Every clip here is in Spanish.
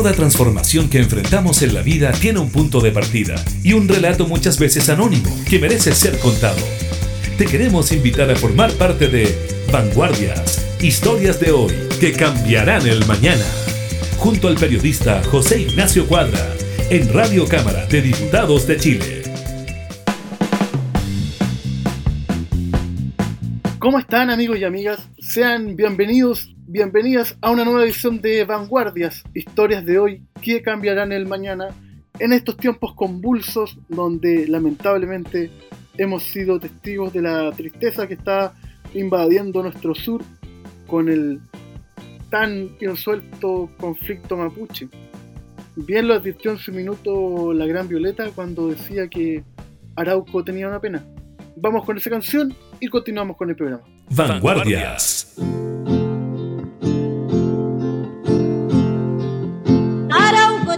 Toda transformación que enfrentamos en la vida tiene un punto de partida y un relato muchas veces anónimo que merece ser contado. Te queremos invitar a formar parte de Vanguardias, historias de hoy que cambiarán el mañana, junto al periodista José Ignacio Cuadra, en Radio Cámara de Diputados de Chile. ¿Cómo están amigos y amigas? Sean bienvenidos Bienvenidas a una nueva edición de Vanguardias, historias de hoy que cambiarán el mañana en estos tiempos convulsos donde lamentablemente hemos sido testigos de la tristeza que está invadiendo nuestro sur con el tan suelto conflicto mapuche. Bien lo advirtió en su minuto la Gran Violeta cuando decía que Arauco tenía una pena. Vamos con esa canción y continuamos con el programa. Vanguardias.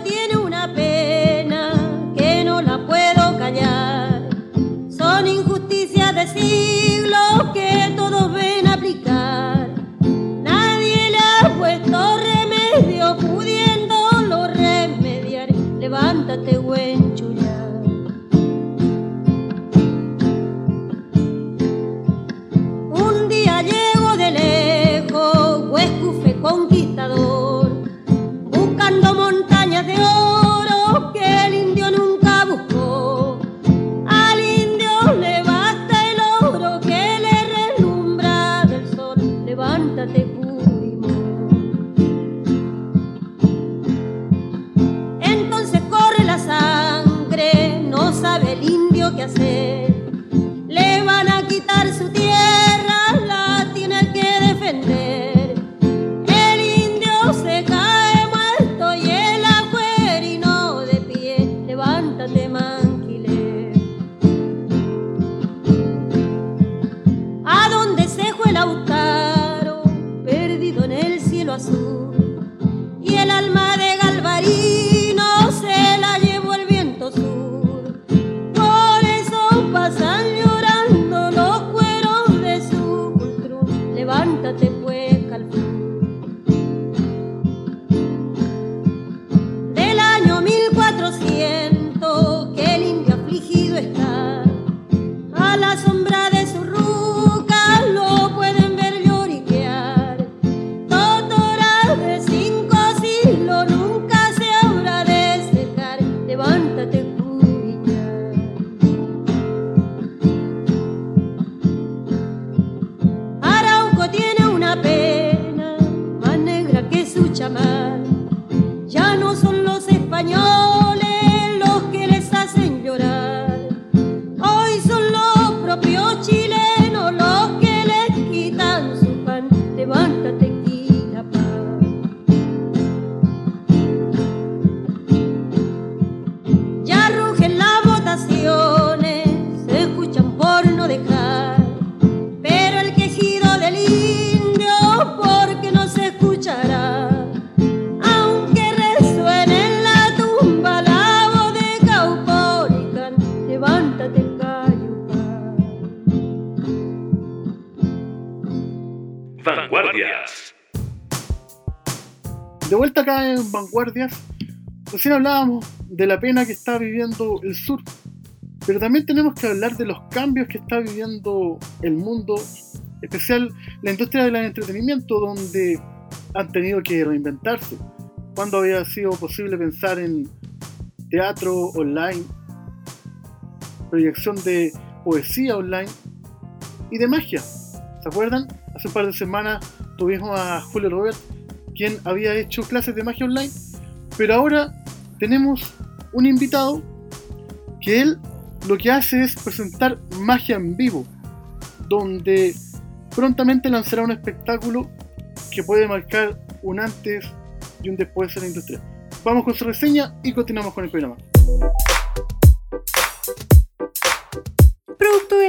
tiene una pena que no la puedo callar. Son injusticias de siglos que todos ven aplicar. Nadie le ha puesto remedio pudiéndolo remediar. Levántate, güey. Vanguardias, recién hablábamos de la pena que está viviendo el sur, pero también tenemos que hablar de los cambios que está viviendo el mundo, especial la industria del entretenimiento, donde han tenido que reinventarse. Cuando había sido posible pensar en teatro online, proyección de poesía online y de magia. ¿Se acuerdan? Hace un par de semanas tuvimos a Julio Robert quien había hecho clases de magia online, pero ahora tenemos un invitado que él lo que hace es presentar magia en vivo, donde prontamente lanzará un espectáculo que puede marcar un antes y un después en la industria. Vamos con su reseña y continuamos con el programa.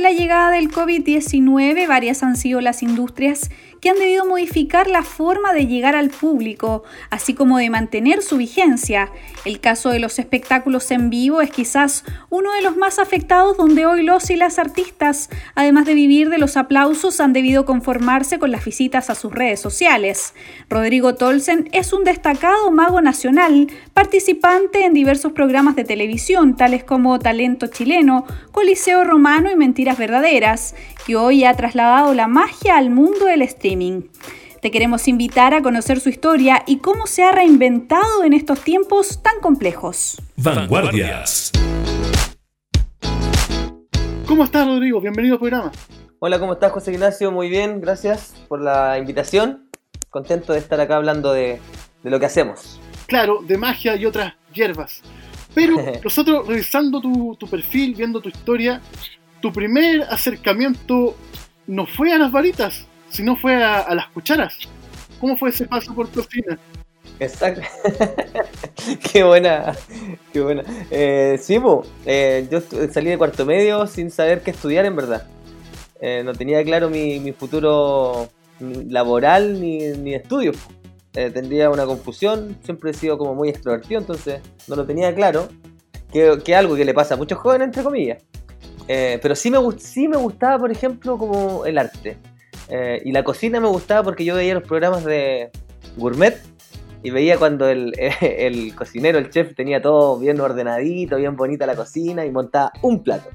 La llegada del COVID-19, varias han sido las industrias que han debido modificar la forma de llegar al público, así como de mantener su vigencia. El caso de los espectáculos en vivo es quizás uno de los más afectados donde hoy los y las artistas, además de vivir de los aplausos, han debido conformarse con las visitas a sus redes sociales. Rodrigo Tolsen es un destacado mago nacional, participante en diversos programas de televisión, tales como Talento Chileno, Coliseo Romano y Mentiras Verdaderas, que hoy ha trasladado la magia al mundo del streaming. Te queremos invitar a conocer su historia y cómo se ha reinventado en estos tiempos tan complejos. Vanguardias. ¿Cómo estás, Rodrigo? Bienvenido al programa. Hola, ¿cómo estás, José Ignacio? Muy bien, gracias por la invitación. Contento de estar acá hablando de, de lo que hacemos. Claro, de magia y otras hierbas. Pero nosotros, revisando tu, tu perfil, viendo tu historia, tu primer acercamiento no fue a las varitas, sino fue a, las cucharas. ¿Cómo fue ese paso por cocina? Exacto. qué buena, qué buena. Eh, sí, eh, yo salí de cuarto medio sin saber qué estudiar en verdad. Eh, no tenía claro mi, futuro laboral ni, ni estudios. tendría una confusión, siempre he sido como muy extrovertido, entonces no lo tenía claro. Que, que algo que le pasa a muchos jóvenes, entre comillas. Eh, pero sí me, sí me gustaba, por ejemplo, como el arte. Eh, y la cocina me gustaba porque yo veía los programas de gourmet y veía cuando el, cocinero, el chef, tenía todo bien ordenadito, bien bonita la cocina y montaba un plato.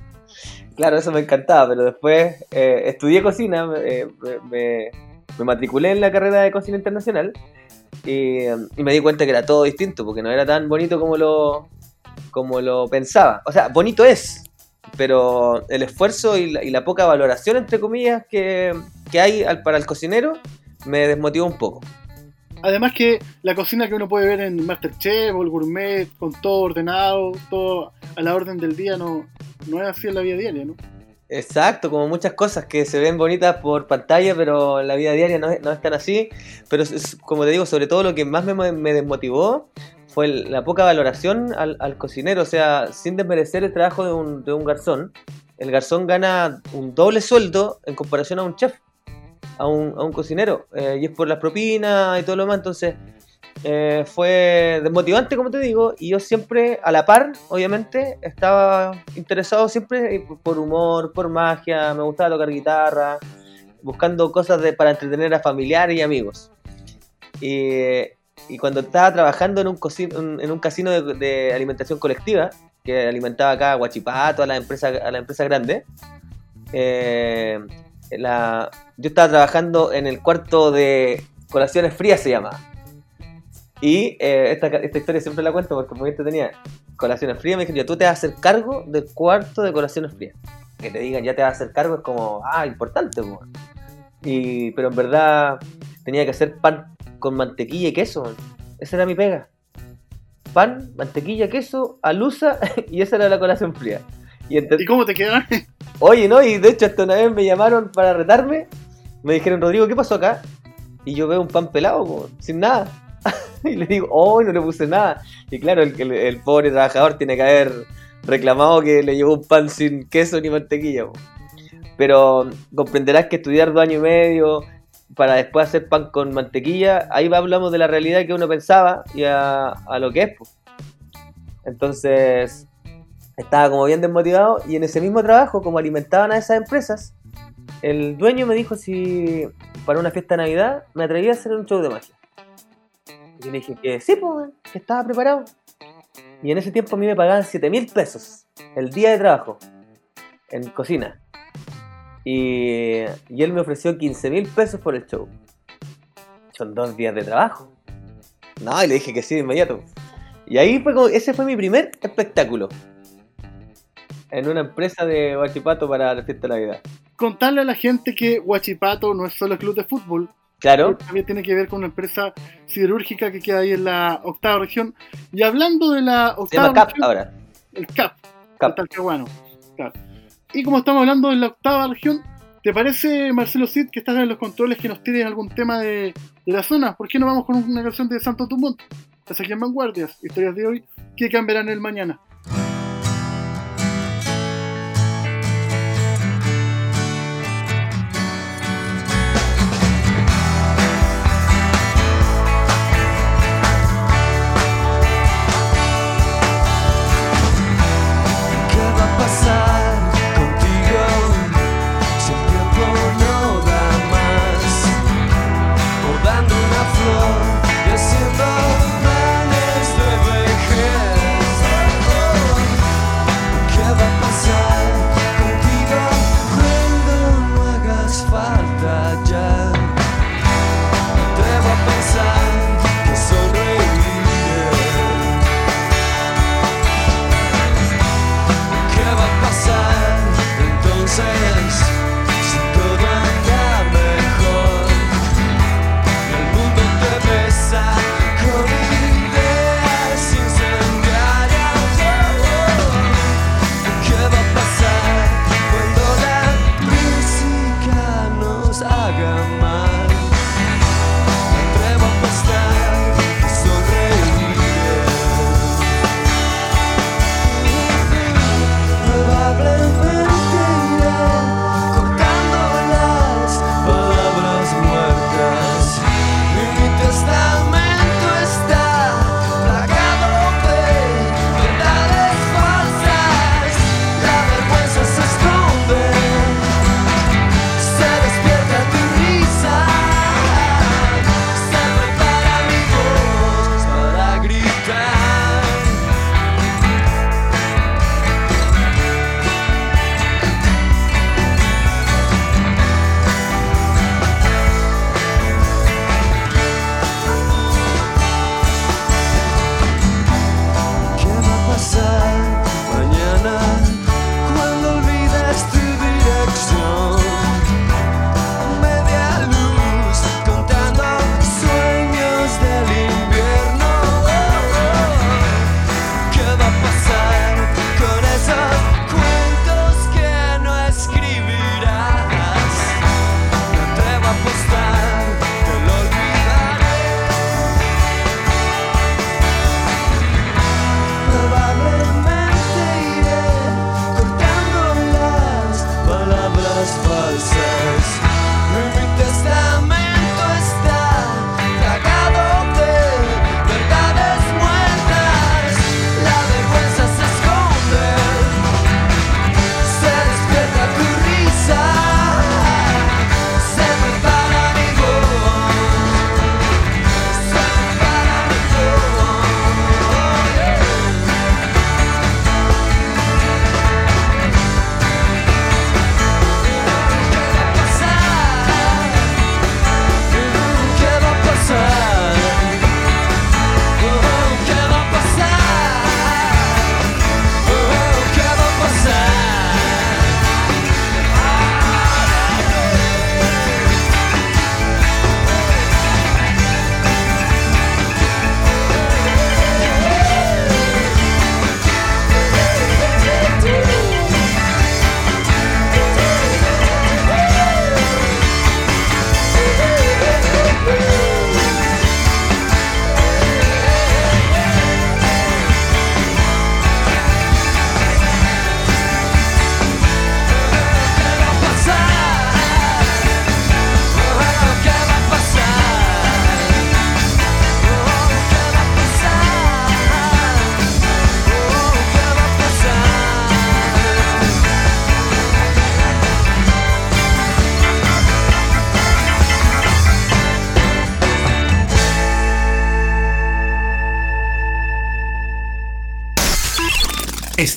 Claro, eso me encantaba, pero después eh, estudié cocina, me, me, matriculé en la carrera de cocina internacional y, y, me di cuenta que era todo distinto, porque no era tan bonito como lo, como lo pensaba. O sea, bonito es, pero el esfuerzo y la, poca valoración, entre comillas, que, hay para el cocinero me desmotivó un poco. Además que la cocina que uno puede ver en Masterchef o el gourmet, con todo ordenado, todo a la orden del día, no, no es así en la vida diaria, ¿no? Exacto, como muchas cosas que se ven bonitas por pantalla, pero en la vida diaria no, no están así. Pero como te digo, sobre todo lo que más me, me desmotivó fue la poca valoración al, cocinero, o sea, sin desmerecer el trabajo de un, de un garzón, el garzón gana un doble sueldo en comparación a un chef, a un, a un cocinero, eh, y es por las propinas y todo lo demás, entonces eh, fue desmotivante, como te digo, y yo siempre, a la par, obviamente, estaba interesado siempre por humor, por magia, me gustaba tocar guitarra, buscando cosas de, para entretener a familiares y amigos. Y y cuando estaba trabajando en un, en un casino de, alimentación colectiva, que alimentaba acá a Guachipato, a la empresa, a la empresa grande, eh, yo estaba trabajando en el cuarto de colaciones frías, se llama. Y eh, esta, esta, historia siempre la cuento porque muy tenía colaciones frías. Me dijeron, tú te vas a hacer cargo del cuarto de colaciones frías. Que te digan, ya te vas a hacer cargo, es como, ah, importante. Y, pero en verdad tenía que hacer pan con mantequilla y queso. Esa era mi pega. Pan, mantequilla, queso, alusa y esa era la colación fría. ¿Y, cómo te quedaron? Oye, no, y de hecho hasta una vez me llamaron para retarme. Me dijeron, Rodrigo, ¿qué pasó acá? Y yo veo un pan pelado, sin nada. y le digo, oh, no le puse nada. Y claro, el, pobre trabajador tiene que haber reclamado que le llevó un pan sin queso ni mantequilla. Pero comprenderás que estudiar dos años y medio, para después hacer pan con mantequilla, ahí hablamos de la realidad que uno pensaba y a, lo que es. Entonces, estaba como bien desmotivado y en ese mismo trabajo, como alimentaban a esas empresas, el dueño me dijo si para una fiesta de Navidad me atrevía a hacer un show de magia. Y le dije que sí, pues, que estaba preparado. Y en ese tiempo a mí me pagaban 7 mil pesos el día de trabajo en cocina. Y, él me ofreció 15 mil pesos por el show. Son dos días de trabajo. No, y le dije que sí de inmediato. Y ahí fue como, ese fue mi primer espectáculo. En una empresa de Huachipato para la fiesta de Navidad. Contarle a la gente que Huachipato no es solo el club de fútbol. Claro. También tiene que ver con una empresa siderúrgica que queda ahí en la octava región. Y hablando de la octava Se CAP ahora. El CAP. CAP. Talcahuano. Claro. Y como estamos hablando de la octava región, ¿te parece, Marcelo Cid, que estás en los controles que nos tires algún tema de, la zona? ¿Por qué no vamos con una canción de Santo Dumont? Estás aquí en Vanguardias, historias de hoy que cambiarán el mañana.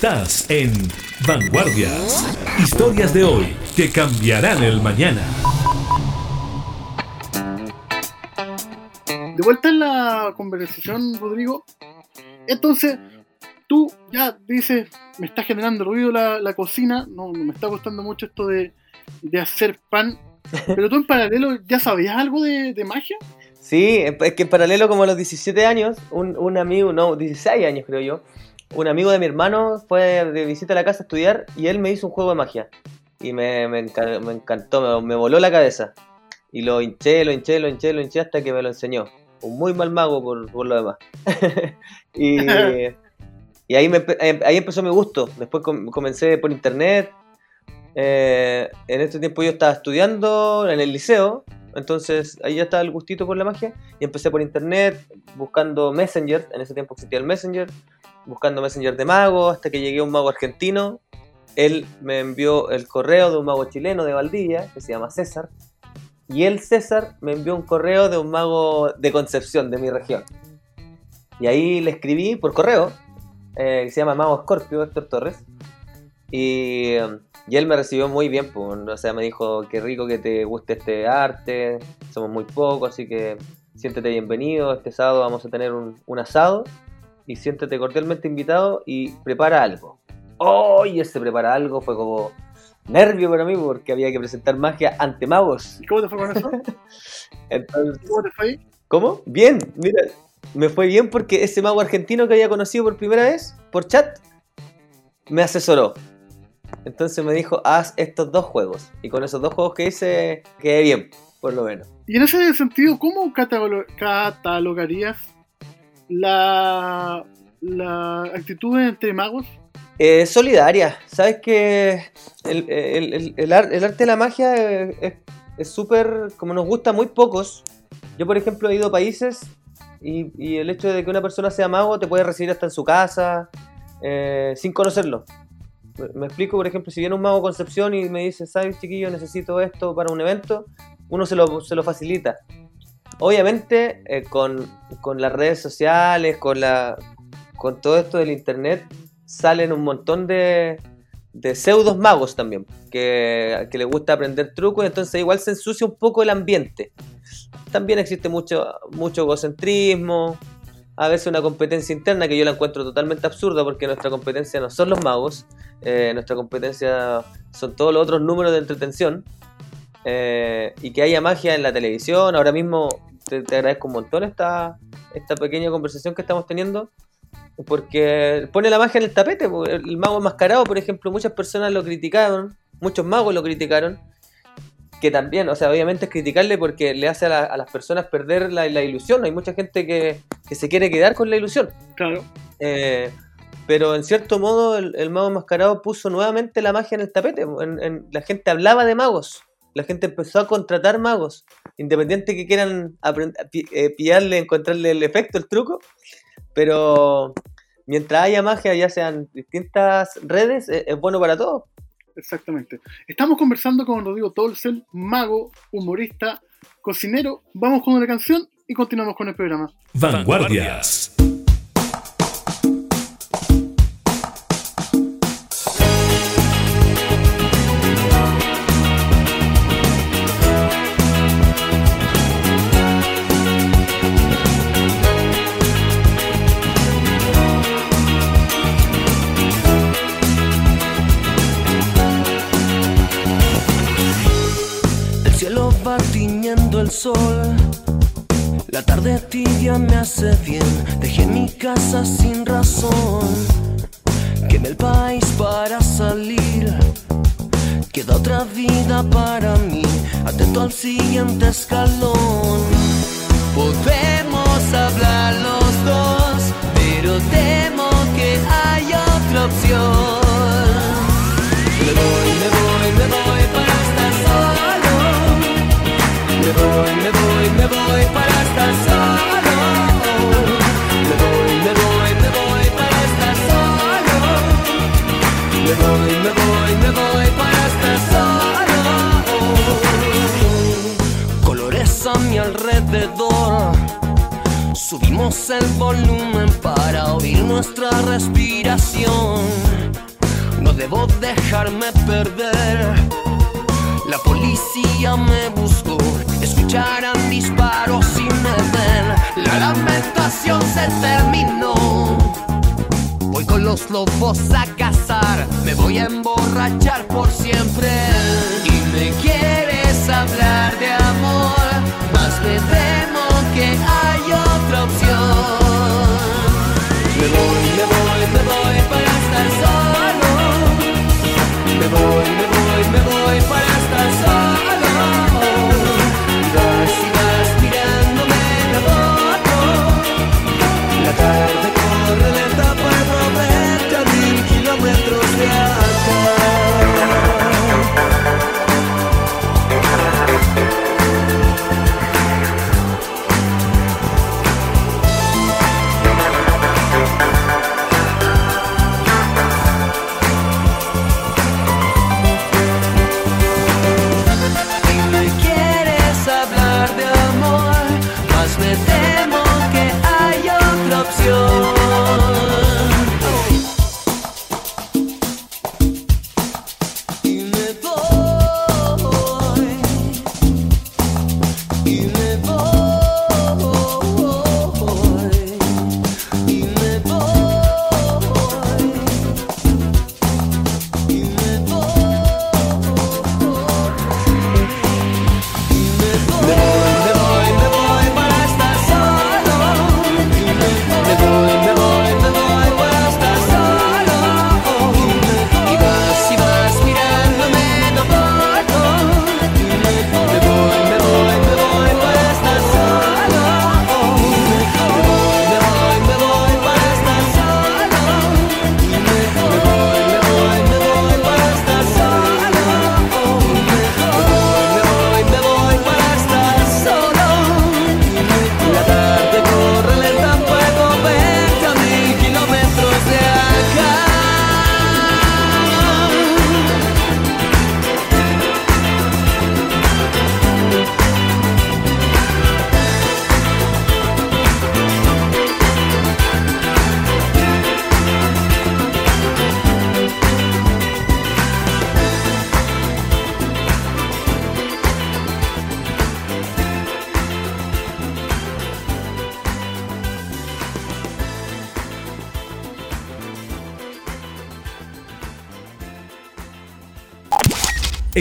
Estás en Vanguardias. Historias de hoy que cambiarán el mañana. De vuelta en la conversación, Rodrigo. Entonces, tú ya dices, me está generando ruido la, la cocina, no, me está gustando mucho esto de, de, hacer pan, pero tú en paralelo ya sabías algo de, de, magia. Sí, es que en paralelo como a los 17 años, un, un amigo, no, 16 años creo yo, un amigo de mi hermano fue de visita a la casa a estudiar y él me hizo un juego de magia. Y me, encantó, me, voló la cabeza. Y lo hinché, lo hinché, lo hinché, lo hinché hasta que me lo enseñó. Un muy mal mago por, por lo demás. y, y ahí, me, eh, ahí empezó mi gusto. Después comencé por internet. Eh, en este tiempo yo estaba estudiando en el liceo. Entonces ahí ya estaba el gustito por la magia. Y empecé por internet, buscando Messenger. En ese tiempo existía el Messenger buscando Messenger de mago, hasta que llegué a un mago argentino. Él me envió el correo de un mago chileno de Valdivia, que se llama César. Y él, César, me envió un correo de un mago de Concepción, de mi región. Y ahí le escribí por correo, eh, que se llama Mago Scorpio, Héctor Torres. Y, y, él me recibió muy bien, pues, o sea, me dijo, qué rico que te guste este arte, somos muy pocos, así que siéntete bienvenido, este sábado vamos a tener un, un asado y siéntete cordialmente invitado y prepara algo. ¡Oh! Y ese prepara algo fue como nervio para mí porque había que presentar magia ante magos. ¿Y cómo te fue con eso? Entonces, ¿Cómo te fue? ¿Cómo? Bien, mira, me fue bien porque ese mago argentino que había conocido por primera vez por chat me asesoró. Entonces me dijo, haz estos dos juegos. Y con esos dos juegos que hice, quedé bien, por lo menos. Y en ese sentido, ¿cómo catalogarías la, la actitud entre magos? Eh, solidaria. Sabes que el, el, el, arte de la magia es súper, como nos gusta muy pocos. Yo, por ejemplo, he ido a países y, y, el hecho de que una persona sea mago te puede recibir hasta en su casa eh, sin conocerlo. Me explico, por ejemplo, si viene un mago Concepción y me dice, ¿sabes, chiquillo, necesito esto para un evento? Uno se lo, se lo facilita. Obviamente, eh, con, las redes sociales, con, la, con todo esto del internet, salen un montón de, de pseudos magos también, que, que les gusta aprender trucos, entonces igual se ensucia un poco el ambiente. También existe mucho, mucho egocentrismo, a veces una competencia interna que yo la encuentro totalmente absurda porque nuestra competencia no son los magos, eh, nuestra competencia son todos los otros números de entretención. Eh, y que haya magia en la televisión, ahora mismo te, agradezco un montón esta, esta pequeña conversación que estamos teniendo, porque pone la magia en el tapete. El mago enmascarado, por ejemplo, muchas personas lo criticaron, muchos magos lo criticaron, que también, o sea, obviamente es criticarle porque le hace a, las personas perder la, ilusión. Hay mucha gente que, se quiere quedar con la ilusión. Claro. Eh, pero en cierto modo el, mago enmascarado puso nuevamente la magia en el tapete. la gente hablaba de magos la gente empezó a contratar magos, independiente que quieran eh, pillarle, encontrarle el efecto, el truco, pero mientras haya magia, ya sean distintas redes, e-, es, bueno para todos. Exactamente. Estamos conversando con Rodrigo Tolsel, mago, humorista, cocinero. Vamos con una canción y continuamos con el programa. Vanguardias. Sol. La tarde tibia me hace bien, dejé mi casa sin razón. Quemé el país para salir, queda otra vida para mí, atento al siguiente escalón. Podemos hablar los dos, pero temo que hay otra opción. Me voy, me voy, voy, me voy, me voy para estar solo. Me voy, me voy, me voy para estar solo. Me voy, me voy, me voy para estar solo. Colores a mi alrededor. Subimos el volumen para oír nuestra respiración. No debo dejarme perder. La policía me buscó, escucharán disparos me ven. La lamentación se terminó. Voy con los lobos a cazar, me voy a emborrachar por siempre. Y me quieres hablar de amor, más me temo que hay otra opción. Me voy, me voy, me voy para estar solo.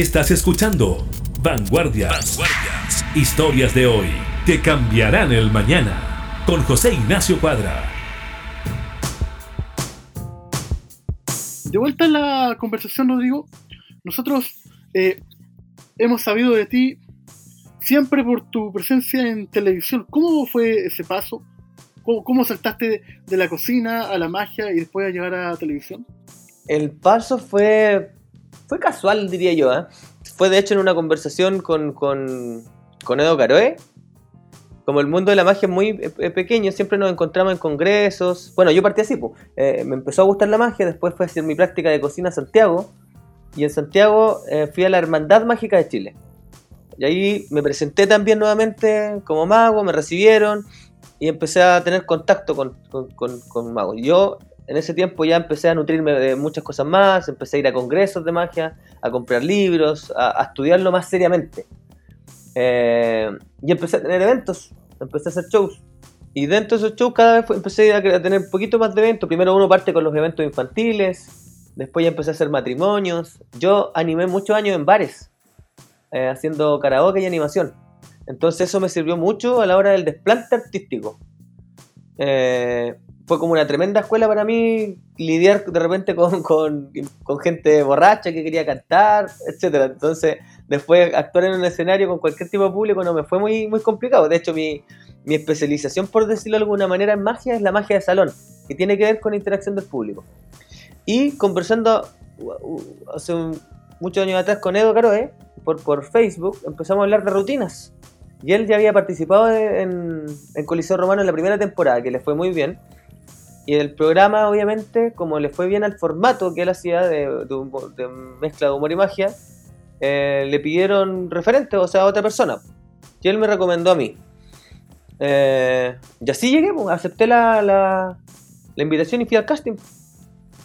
Estás escuchando Vanguardias. Vanguardias. Historias de hoy que cambiarán el mañana. Con José Ignacio Cuadra. De vuelta en la conversación, Rodrigo, nosotros eh, hemos sabido de ti siempre por tu presencia en televisión. ¿Cómo fue ese paso? ¿Cómo, cómo saltaste de, la cocina a la magia y después a llegar a la televisión? El paso fue, fue casual, diría yo. ¿eh? Fue de hecho en una conversación con, con, con Edo Caroe. Como el mundo de la magia es muy pequeño, siempre nos encontramos en congresos. Bueno, yo partí así, pues. Eh, me empezó a gustar la magia, después fue a hacer mi práctica de cocina a Santiago. Y en Santiago eh, fui a la Hermandad Mágica de Chile. Y ahí me presenté también nuevamente como mago, me recibieron y empecé a tener contacto con, con, con, con magos. Yo en ese tiempo ya empecé a nutrirme de muchas cosas más, empecé a ir a congresos de magia, a comprar libros, a, a estudiarlo más seriamente. Eh, y empecé a tener eventos, empecé a hacer shows. Y dentro de esos shows cada vez empecé a tener un poquito más de eventos. Primero uno parte con los eventos infantiles, después ya empecé a hacer matrimonios. Yo animé muchos años en bares, eh, haciendo karaoke y animación. Entonces eso me sirvió mucho a la hora del desplante artístico. Eh, fue como una tremenda escuela para mí lidiar de repente con, con- con gente borracha que quería cantar, etcétera. Entonces, después actuar en un escenario con cualquier tipo de público no me fue muy, muy complicado. De hecho, mi, mi especialización, por decirlo de alguna manera, en magia es la magia de salón, que tiene que ver con interacción del público. Y conversando uh, uh, hace muchos años atrás con Edo Caroe, por, por Facebook, empezamos a hablar de rutinas. Y él ya había participado en Coliseo Romano en la primera temporada, que le fue muy bien. Y el programa, obviamente, como le fue bien al formato que él hacía de, mezcla de humor y magia, eh, le pidieron referente, o sea, a otra persona. Y él me recomendó a mí. Eh, y así llegué, pues, acepté la, la, invitación y fui al casting.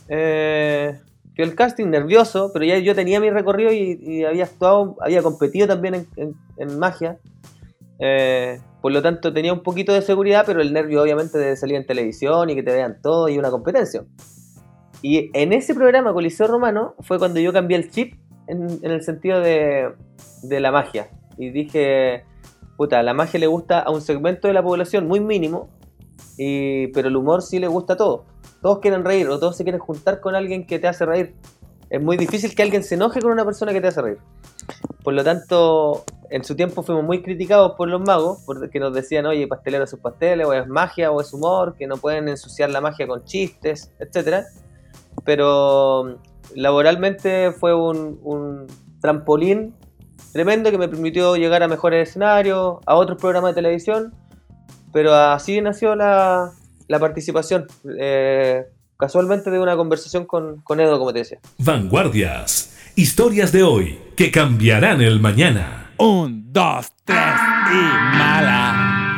Eh, fui al casting nervioso, pero ya yo tenía mi recorrido y, había actuado, había competido también en, en- en magia. Por lo tanto tenía un poquito de seguridad, pero el nervio obviamente de salir en televisión y que te vean todo y una competencia. Y en ese programa Coliseo Romano fue cuando yo cambié el chip en, el sentido de, de la magia. Y dije, puta, la magia le gusta a un segmento de la población muy mínimo, y, pero el humor sí le gusta a todos. Todos quieren reír o todos se quieren juntar con alguien que te hace reír. Es muy difícil que alguien se enoje con una persona que te hace reír. Por lo tanto, en su tiempo fuimos muy criticados por los magos, porque nos decían, oye, pastelero sus pasteles, o es magia, o es humor, que no pueden ensuciar la magia con chistes, etcétera. Pero laboralmente fue un, trampolín tremendo que me permitió llegar a mejores escenarios, a otros programas de televisión, pero así nació la, la participación, eh, casualmente de una conversación con, con Edo, como te decía. Vanguardias. Historias de hoy que cambiarán el mañana. Un, dos, tres y mala.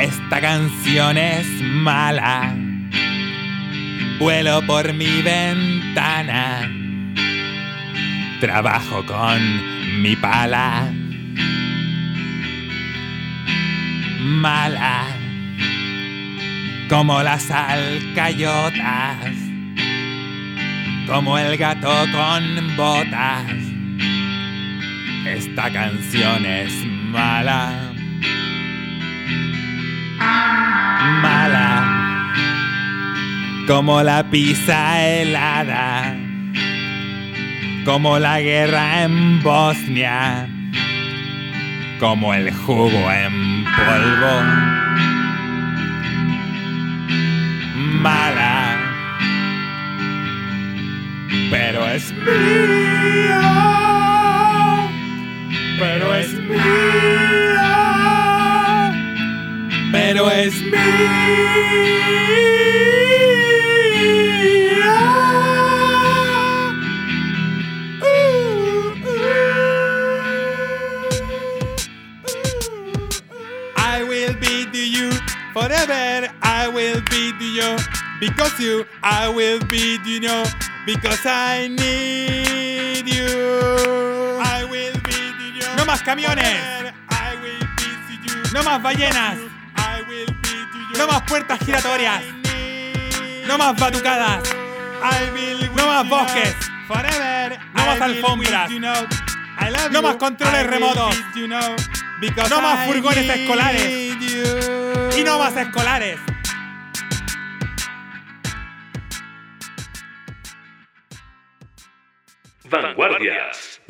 Esta canción es mala. Vuelo por mi ventana. Trabajo con mi pala. Mala. Como las alcayotas. Como el gato con botas. Esta canción es mala. Mala. Como la pizza helada. Como la guerra en Bosnia. Como el jugo en polvo. Mala. Pero es mía. Pero es mía. Pero es mía. I will be to you forever. I will be to you because you. I will be to you because I need you. I will you. No más camiones. I will be to you. No más ballenas. I will be to you. No más puertas giratorias. No más batucadas. I will no más bosques. Forever. No más alfombras. No más controles remotos. No más furgones escolares. Y no más escolares. Vanguardias.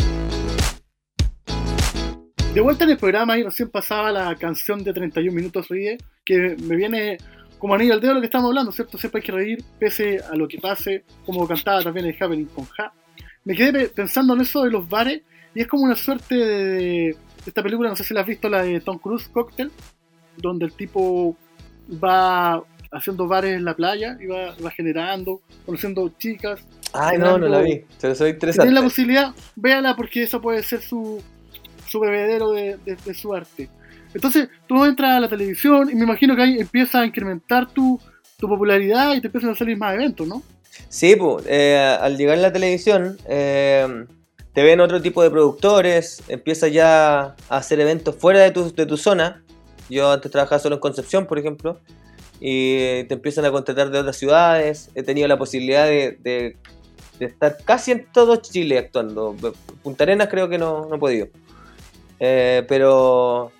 De vuelta en el programa y recién pasaba la canción de 31 minutos ríe, que me viene como anillo al dedo lo que estamos hablando, ¿cierto? Siempre hay que reír, pese a lo que pase, como cantaba también el Happening con Ja. Me quedé pe- pensando en eso de los bares, y es como una suerte de, esta película, no sé si la has visto, la de Tom Cruise, Cocktail, donde el tipo va haciendo bares en la playa y va generando, conociendo chicas. Ay, no, no la vi. Pero soy Si interesante. tienen la posibilidad, véala porque eso puede ser su, su bebedero de, de- de su arte. Entonces, tú entras a la televisión y me imagino que ahí empieza a incrementar tu, tu popularidad y te empiezan a salir más eventos, ¿no? Sí, pues, eh, al llegar a la televisión, eh, te ven otro tipo de productores, empiezas ya a hacer eventos fuera de tu, de tu zona. Yo antes trabajaba solo en Concepción, por ejemplo, y te empiezan a contratar de otras ciudades. He tenido la posibilidad de, de- de estar casi en todo Chile actuando. Punta Arenas creo que no, no he podido. Eh, pero,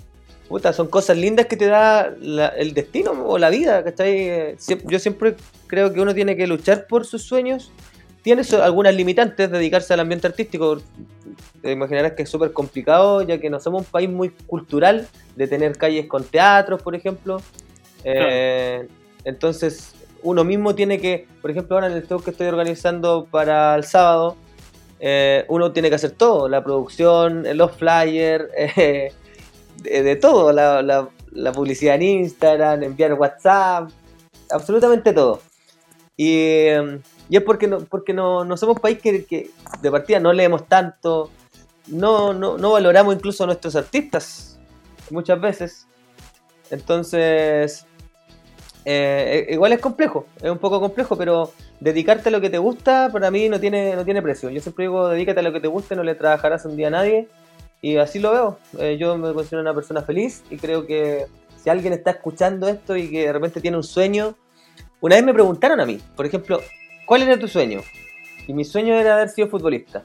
puta, son cosas lindas que te da la- el destino o la vida, ¿cachai? Eh, Yo siempre creo que uno tiene que luchar por sus sueños. Tiene so- algunas limitantes dedicarse al ambiente artístico. Te imaginarás que es súper complicado, ya que no somos un país muy cultural, de tener calles con teatros, por ejemplo. Eh, entonces, uno mismo tiene que, por ejemplo, ahora en el show que estoy organizando para el sábado, eh, uno tiene que hacer todo, la producción, eh, los flyers, eh, de, todo, la, la- publicidad en Instagram, enviar WhatsApp, absolutamente todo. Y, y es porque no, porque no, no somos país que, que de partida no leemos tanto, no, no, no valoramos incluso a nuestros artistas muchas veces. Entonces, eh, igual es complejo, es un poco complejo, pero dedicarte a lo que te gusta para mí no tiene, no tiene precio. Yo siempre digo, dedícate a lo que te guste, no le trabajarás un día a nadie. Y así lo veo. Eh, yo me considero una persona feliz y creo que si alguien está escuchando esto y que de repente tiene un sueño, una vez me preguntaron a mí, por ejemplo, ¿cuál era tu sueño? Y mi sueño era haber sido futbolista.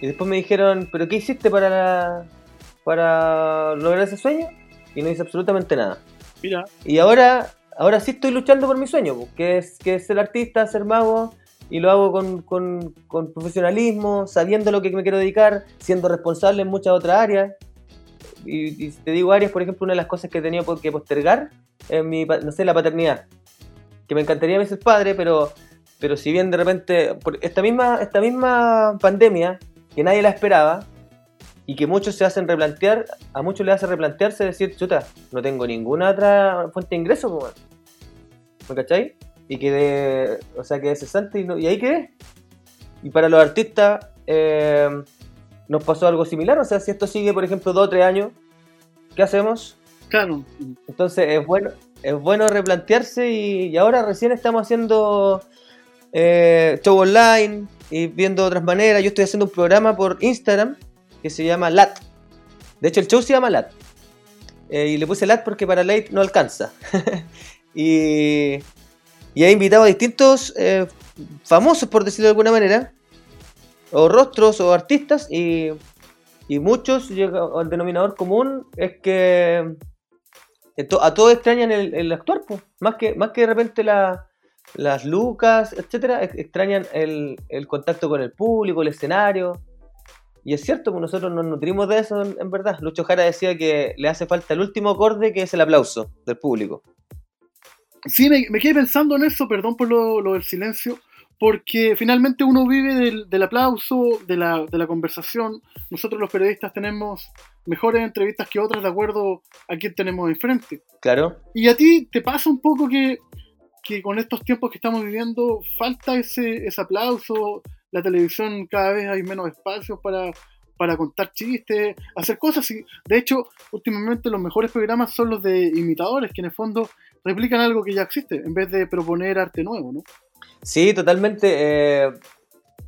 Y después me dijeron, ¿pero qué hiciste para, para lograr ese sueño? Y no hice absolutamente nada. Mira, Y ahora, ahora sí estoy luchando por mi sueño, que es, que es ser artista, ser mago, y lo hago con, con- con profesionalismo, sabiendo lo que me quiero dedicar, siendo responsable en muchas otras áreas. Y, y te digo áreas, por ejemplo, una de las cosas que he tenido que postergar es mi, no sé, la paternidad. Que me encantaría a veces padre, pero, pero si bien de repente, por esta misma, esta misma pandemia, que nadie la esperaba, y que muchos se hacen replantear, a muchos les hace replantearse decir, chuta, no tengo ninguna otra fuente de ingreso, po, weón". ¿me cachai? Y quedé, o sea, quedé cesante y, no- y ahí quedé. Y para los artistas eh, nos pasó algo similar, o sea, si esto sigue, por ejemplo, dos o tres años, ¿qué hacemos? claro, Entonces es bueno, es bueno replantearse y, y ahora recién estamos haciendo eh, show online y viendo otras maneras. Yo estoy haciendo un programa por Instagram que se llama LAT. De hecho, el show se llama LAT. Eh, y le puse LAT porque para Late no alcanza. y, y he invitado a distintos eh, famosos, por decirlo de alguna manera, o rostros o artistas, y, y muchos, al denominador común es que eh, a todos extrañan el, el actuar, po. más que más que de repente la- las lucas, etcétera, ex- extrañan el, el contacto con el público, el escenario. Y es cierto, pues nosotros nos nutrimos de eso en, en verdad. Lucho Jara decía que le hace falta el último acorde que es el aplauso del público. Sí, me, me quedé pensando en eso, perdón por lo, lo del silencio, porque finalmente uno vive del, del aplauso, de la, de la conversación. Nosotros los periodistas tenemos mejores entrevistas que otras de acuerdo a quién tenemos enfrente. Claro. Y a ti te pasa un poco que, que con estos tiempos que estamos viviendo falta ese, ese aplauso, la televisión cada vez hay menos espacios para, para contar chistes, hacer cosas. Y de hecho, últimamente los mejores programas son los de imitadores, que en el fondo replican algo que ya existe, en vez de proponer arte nuevo, ¿no? Sí, totalmente. eh,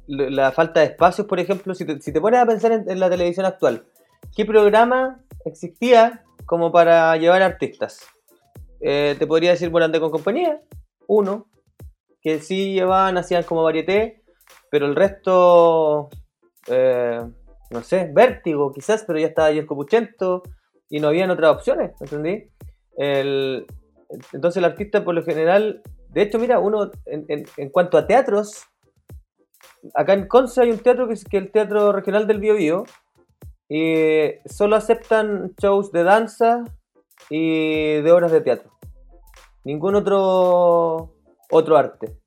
la falta de espacios, por ejemplo, si te, si te pones a pensar en, en la televisión actual, ¿qué programa existía como para llevar artistas? Eh, te podría decir Volante con compañía, uno, que sí llevaban, hacían como varieté, pero el resto, eh, no sé, vértigo quizás, pero ya estaba Yerko Puchento y no habían otras opciones, ¿entendí? El, entonces el artista por lo general, de hecho, mira, uno en, cuanto a teatros, acá en Conce hay un teatro que es, que el Teatro Regional del Biobío y solo aceptan shows de danza y de obras de teatro. Ningún otro otro arte.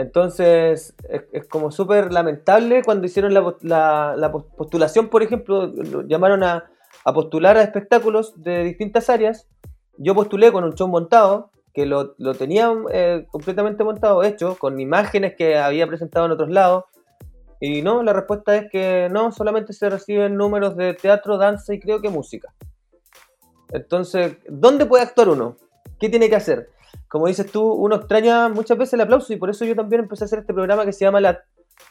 Entonces es, como súper lamentable cuando hicieron la, pos- la- la pos- postulación, por ejemplo, lo llamaron a, a postular a espectáculos de distintas áreas. Yo postulé con un show montado, que lo, lo tenía eh, completamente montado, hecho, con imágenes que había presentado en otros lados. Y no, la respuesta es que no, solamente se reciben números de teatro, danza y creo que música. Entonces, ¿dónde puede actuar uno? ¿Qué tiene que hacer? Como dices tú, uno extraña muchas veces el aplauso y por eso yo también empecé a hacer este programa que se llama La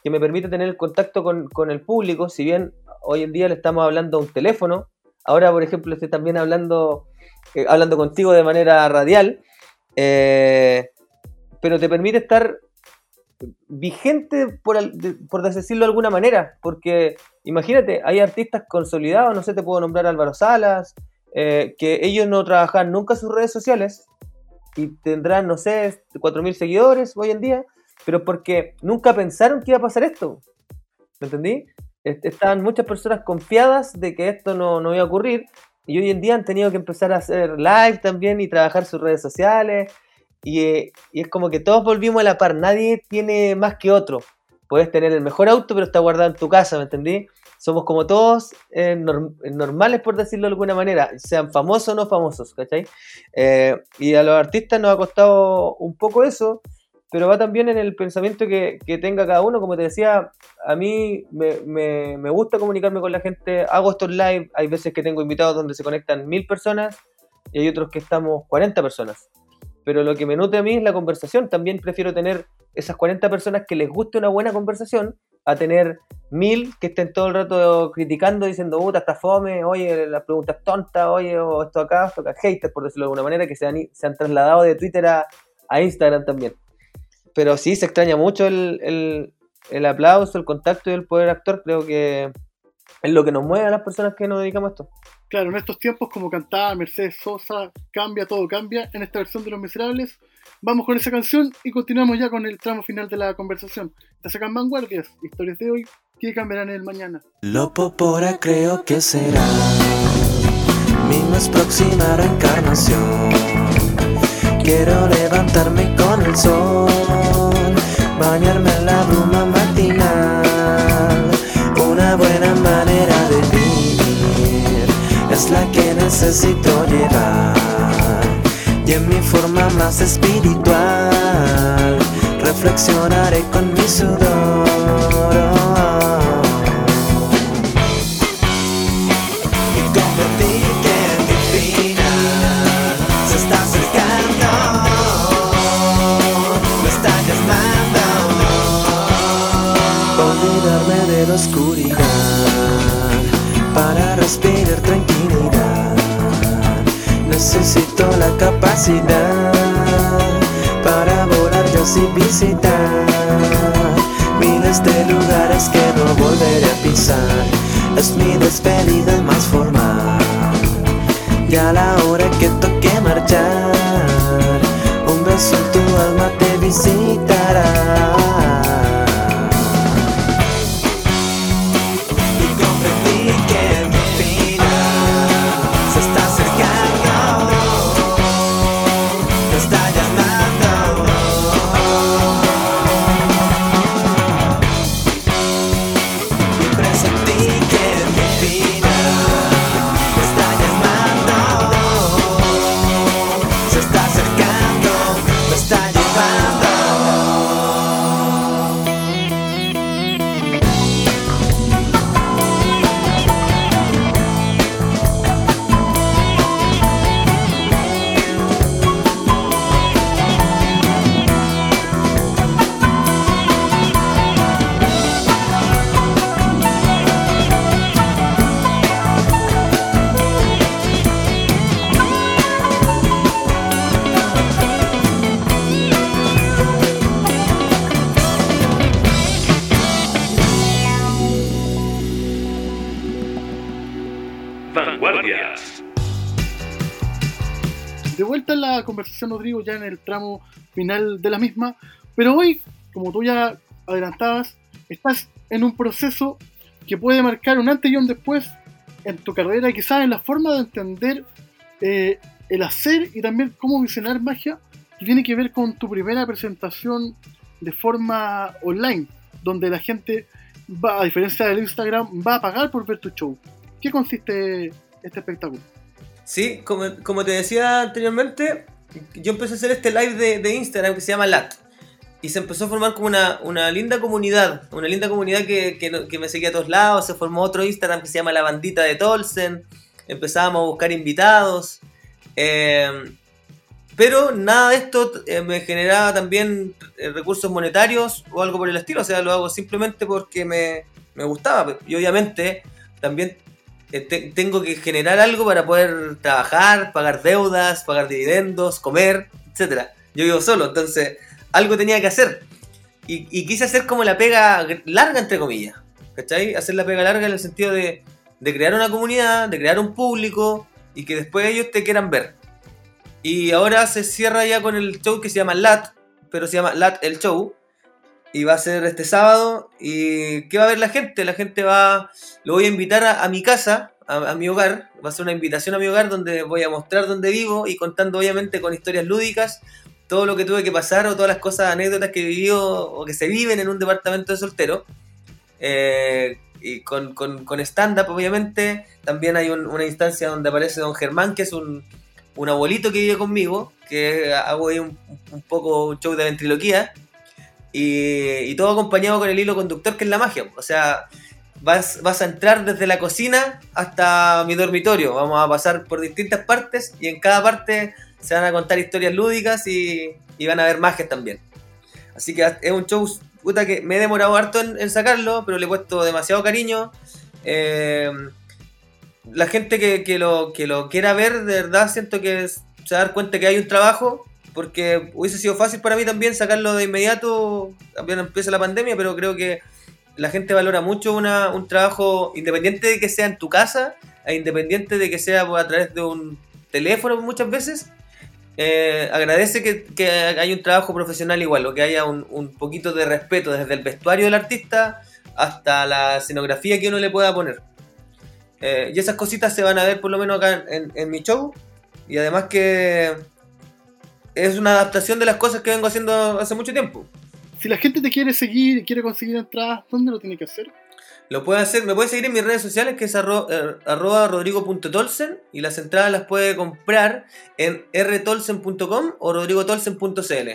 que me permite tener el contacto con, con el público, si bien hoy en día le estamos hablando a un teléfono, ahora por ejemplo estoy también hablando, eh, hablando contigo de manera radial, eh, pero te permite estar vigente, por, por decirlo de alguna manera, porque imagínate, hay artistas consolidados, no sé, te puedo nombrar Álvaro Salas, eh, que ellos no trabajan nunca sus redes sociales y tendrán, no sé, 4.000 seguidores hoy en día, pero porque nunca pensaron que iba a pasar esto. ¿Me entendí? Est- Estaban muchas personas confiadas de que esto no, no iba a ocurrir y hoy en día han tenido que empezar a hacer live también y trabajar sus redes sociales y, eh, y es como que todos volvimos a la par, nadie tiene más que otro. Puedes tener el mejor auto, pero está guardado en tu casa, ¿me entendí? Somos como todos eh, norm- normales, por decirlo de alguna manera, sean famosos o no famosos, ¿cachai? Eh, y a los artistas nos ha costado un poco eso, pero va también en el pensamiento que, tenga cada uno. Como te decía, a mí me, me- me gusta comunicarme con la gente, hago estos live, hay veces que tengo invitados donde se conectan mil personas, y hay otros que estamos 40 personas. Pero lo que me nutre a mí es la conversación. También prefiero tener esas 40 personas que les guste una buena conversación a tener mil que estén todo el rato criticando, diciendo, puta, está fome, oye, la pregunta es tonta, oye, o esto acá, esto acá, haters, por decirlo de alguna manera, que se han, se han trasladado de Twitter a, a Instagram también. Pero sí, se extraña mucho el, el- el aplauso, el contacto y el poder actor. Creo que es lo que nos mueve a las personas que nos dedicamos a esto. Claro, en estos tiempos, como cantaba Mercedes Sosa, cambia, todo cambia. En esta versión de Los Miserables, vamos con esa canción y continuamos ya con el tramo final de la conversación. Te sacan vanguardias, historias de hoy que cambiarán el mañana. Lo popora creo que será mi más próxima reencarnación. Quiero levantarme con el sol, bañarme en la bruma matinal. Una buena manera de vivir es la que necesito llevar. Y en mi forma más espiritual, reflexionaré con mi sudor. Necesito la capacidad para volar yo sin visitar miles de lugares que no volveré a pisar. Es mi despedida más formal. Ya la hora que toque marchar, un beso en tu alma te visitará. Conversación, Rodrigo, ya en el tramo final de la misma, pero hoy, como tú ya adelantabas, estás en un proceso que puede marcar un antes y un después en tu carrera quizás en la forma de entender eh, el hacer y también cómo visionar magia que tiene que ver con tu primera presentación de forma online, donde la gente va, a diferencia del Instagram, va a pagar por ver tu show. ¿Qué consiste este espectáculo? Sí, como, como te decía anteriormente, yo empecé a hacer este live de, de Instagram que se llama LAT. Y se empezó a formar como una, una linda comunidad, una linda comunidad que, que me seguía a todos lados. Se formó otro Instagram que se llama La Bandita de Tolsen. Empezábamos a buscar invitados. eh, pero nada de esto eh, me generaba también eh, recursos monetarios o algo por el estilo. O sea, lo hago simplemente porque me, me gustaba. Y obviamente también te- tengo que generar algo para poder trabajar, pagar deudas, pagar dividendos, comer, etcétera. Yo vivo solo, entonces algo tenía que hacer. Y, quise hacer como la pega larga, entre comillas. ¿Cachai? Hacer la pega larga en el sentido de, de crear una comunidad, de crear un público y que después ellos te quieran ver. Y ahora se cierra ya con el show que se llama LAT, pero se llama LAT el show. Y va a ser este sábado. ¿Y qué va a ver la gente? La gente va. Lo voy a invitar a, mi casa, a, mi hogar. Va a ser una invitación a mi hogar donde voy a mostrar dónde vivo y contando, obviamente, con historias lúdicas, todo lo que tuve que pasar o todas las cosas, anécdotas que vivido o que se viven en un departamento de soltero. Eh, y con, con, con stand-up, obviamente. También hay un- una instancia donde aparece Don Germán, que es un, un abuelito que vive conmigo, que hago ahí un, un poco un show de ventriloquía. Y, todo acompañado con el hilo conductor que es la magia. O sea, vas, vas a entrar desde la cocina hasta mi dormitorio. Vamos a pasar por distintas partes y en cada parte se van a contar historias lúdicas y, van a haber magias también. Así que es un show puta, que me he demorado harto en, sacarlo, pero le he puesto demasiado cariño. Eh, la gente que, lo, que lo quiera ver, de verdad siento que se va a dar cuenta que hay un trabajo, porque hubiese sido fácil para mí también sacarlo de inmediato, apenas empieza la pandemia, pero creo que la gente valora mucho una- un trabajo independiente de que sea en tu casa, e independiente de que sea pues, a través de un teléfono muchas veces. eh, agradece que, que haya un trabajo profesional igual, o que haya un, un poquito de respeto desde el vestuario del artista hasta la escenografía que uno le pueda poner. Eh, y esas cositas se van a ver por lo menos acá en, en mi show. Y además que es una adaptación de las cosas que vengo haciendo hace mucho tiempo. Si la gente te quiere seguir y quiere conseguir entradas, ¿dónde lo tiene que hacer? Lo puede hacer, me puede seguir en mis redes sociales que es arro- eh, arroba rodrigo.tolsen y las entradas las puede comprar en rtolsen.com o rodrigotolsen.cl.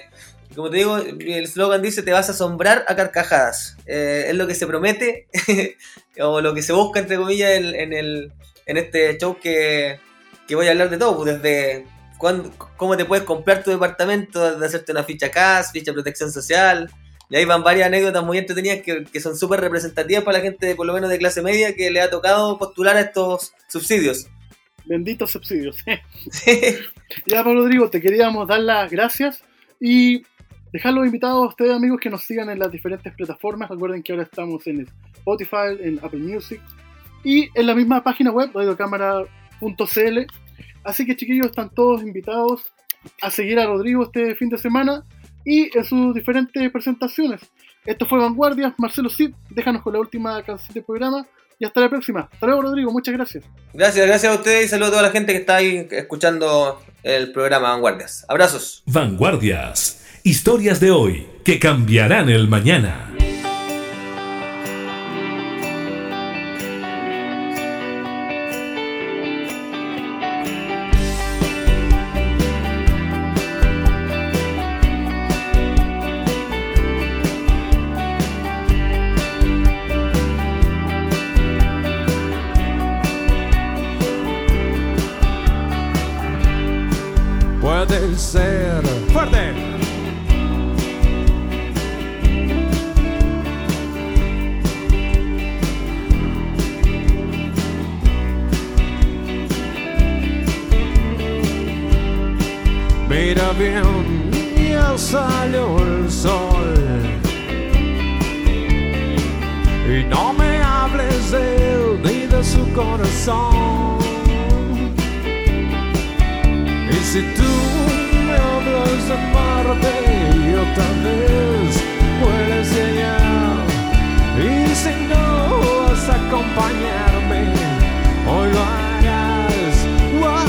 Como te digo, el slogan dice te vas a asombrar a carcajadas. Eh, es lo que se promete o lo que se busca entre comillas en, en el, en este show que, que voy a hablar de todo, pues, desde cuándo- cómo te puedes comprar tu departamento, desde hacerte una ficha CAS, ficha de protección social, y ahí van varias anécdotas muy entretenidas que, que son súper representativas para la gente, de, por lo menos de clase media, que le ha tocado postular a estos subsidios. Benditos subsidios. ya, Pablo Rodrigo, te queríamos dar las gracias y dejar los invitados a ustedes, amigos, que nos sigan en las diferentes plataformas. Recuerden que ahora estamos en Spotify, en Apple Music y en la misma página web, radiocámara.cl. Así que, chiquillos, están todos invitados a seguir a Rodrigo este fin de semana y en sus diferentes presentaciones. Esto fue Vanguardias, Marcelo Cid, déjanos con la última canción del programa y hasta la próxima. Hasta luego, Rodrigo, muchas gracias. Gracias, gracias a ustedes y saludos a toda la gente que está ahí escuchando el programa Vanguardias. Abrazos. Vanguardias. Historias de hoy que cambiarán el mañana. Si no vas a acompañarme, hoy lo harás. Wow.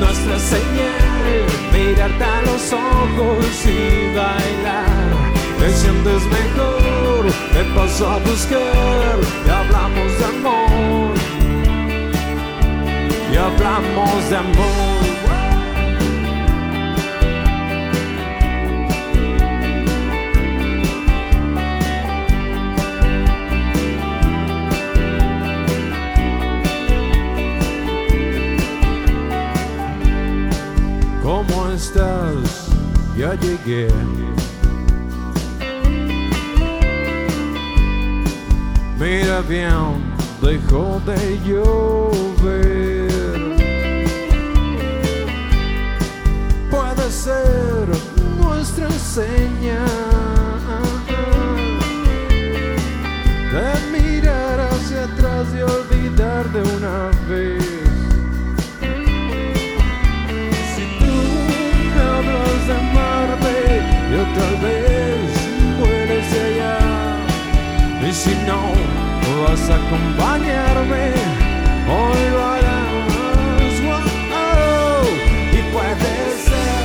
Nuestra señal, mirarte a los ojos y bailar. Te sientes mejor, te paso a buscar y hablamos de amor y hablamos de amor. ¿Cómo estás? Ya llegué. Mira bien, dejó de llover. Puede ser nuestra señal de mirar hacia atrás y olvidar de una vez. De amarte, yo tal vez puedes allá. Y si no vas a acompañarme, hoy lo harás. Wow. Y puede ser,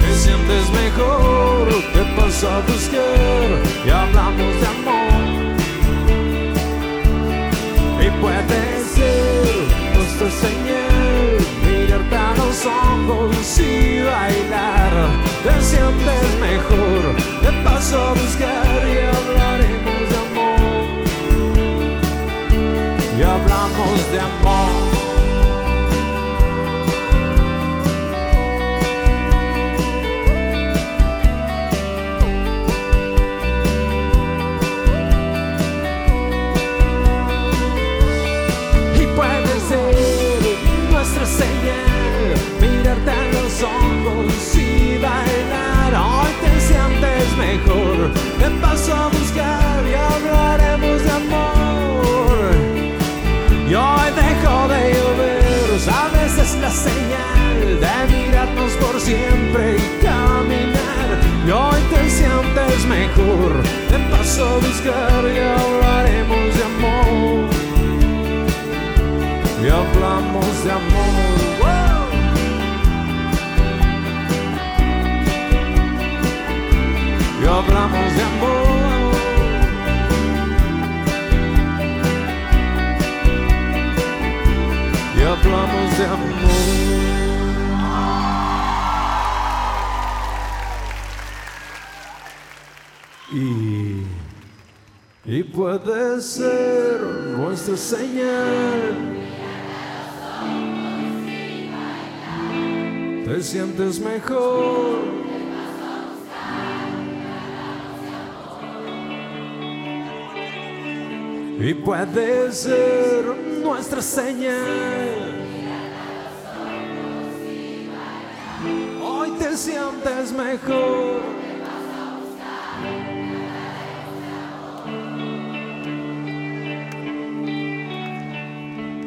Te sientes mejor, te paso a buscar y hablamos ojos y te sientes mejor. Te paso a buscar y hablaremos de amor. Y hablamos de amor. Y puede los ojos y bailar. Hoy te sientes mejor, te paso a buscar y hablaremos de amor. Y hoy dejó de llover, sabes, es la señal de mirarnos por siempre y caminar. Y hoy te sientes mejor, te paso a buscar y hablaremos de amor y hablamos de amor. Hablamos de amor. Y hablamos de amor. Y, y puede ser nuestra señal. te sientes mejor. Y puede ser nuestra señal. Hoy te sientes mejor.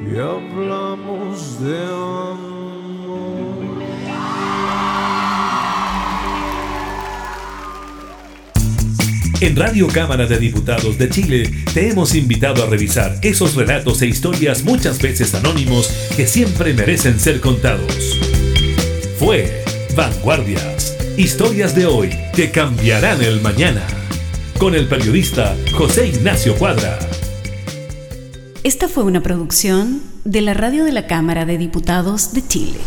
Y hablamos de amor. En Radio Cámara de Diputados de Chile te hemos invitado a revisar esos relatos e historias muchas veces anónimos que siempre merecen ser contados. Fue Vanguardias, historias de hoy que cambiarán el mañana, con el periodista José Ignacio Cuadra. Esta fue una producción de la Radio de la Cámara de Diputados de Chile.